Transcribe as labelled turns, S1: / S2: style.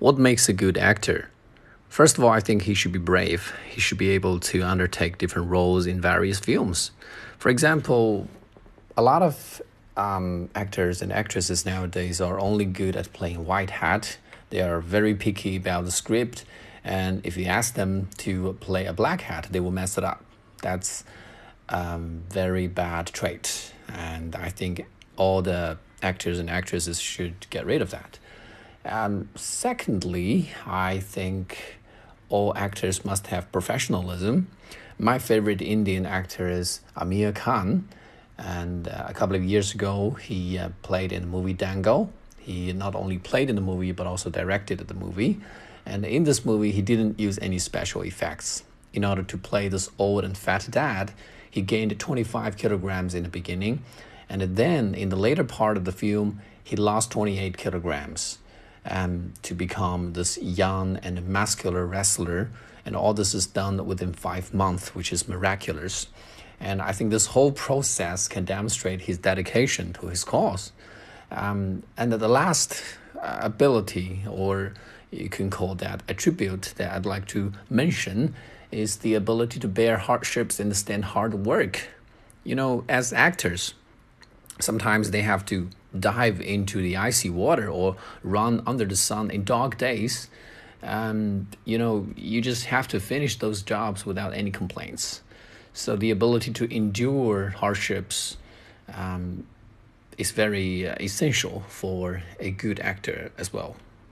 S1: What makes a good actor? First of all, I think he should be brave. He should be able to undertake different roles in various films. For example, a lot of um, actors and actresses nowadays are only good at playing white hat. They are very picky about the script, and if you ask them to play a black hat, they will mess it up. That's a um, very bad trait, and I think all the actors and actresses should get rid of that. Um, secondly, I think all actors must have professionalism. My favorite Indian actor is Aamir Khan, and uh, a couple of years ago, he uh, played in the movie Dangal. He not only played in the movie but also directed the movie. And in this movie, he didn't use any special effects. In order to play this old and fat dad, he gained 25 kilograms in the beginning, and then in the later part of the film, he lost 28 kilograms um, to become this young and muscular wrestler. And all this is done within five months, which is miraculous. And I think this whole process can demonstrate his dedication to his cause. Um, and the last uh, ability, or you can call that attribute that I'd like to mention, is the ability to bear hardships and stand hard work. You know, as actors, sometimes they have to dive into the icy water or run under the sun in dark days. And you know you just have to finish those jobs without any complaints. So the ability to endure hardships um, is very uh, essential for a good actor as well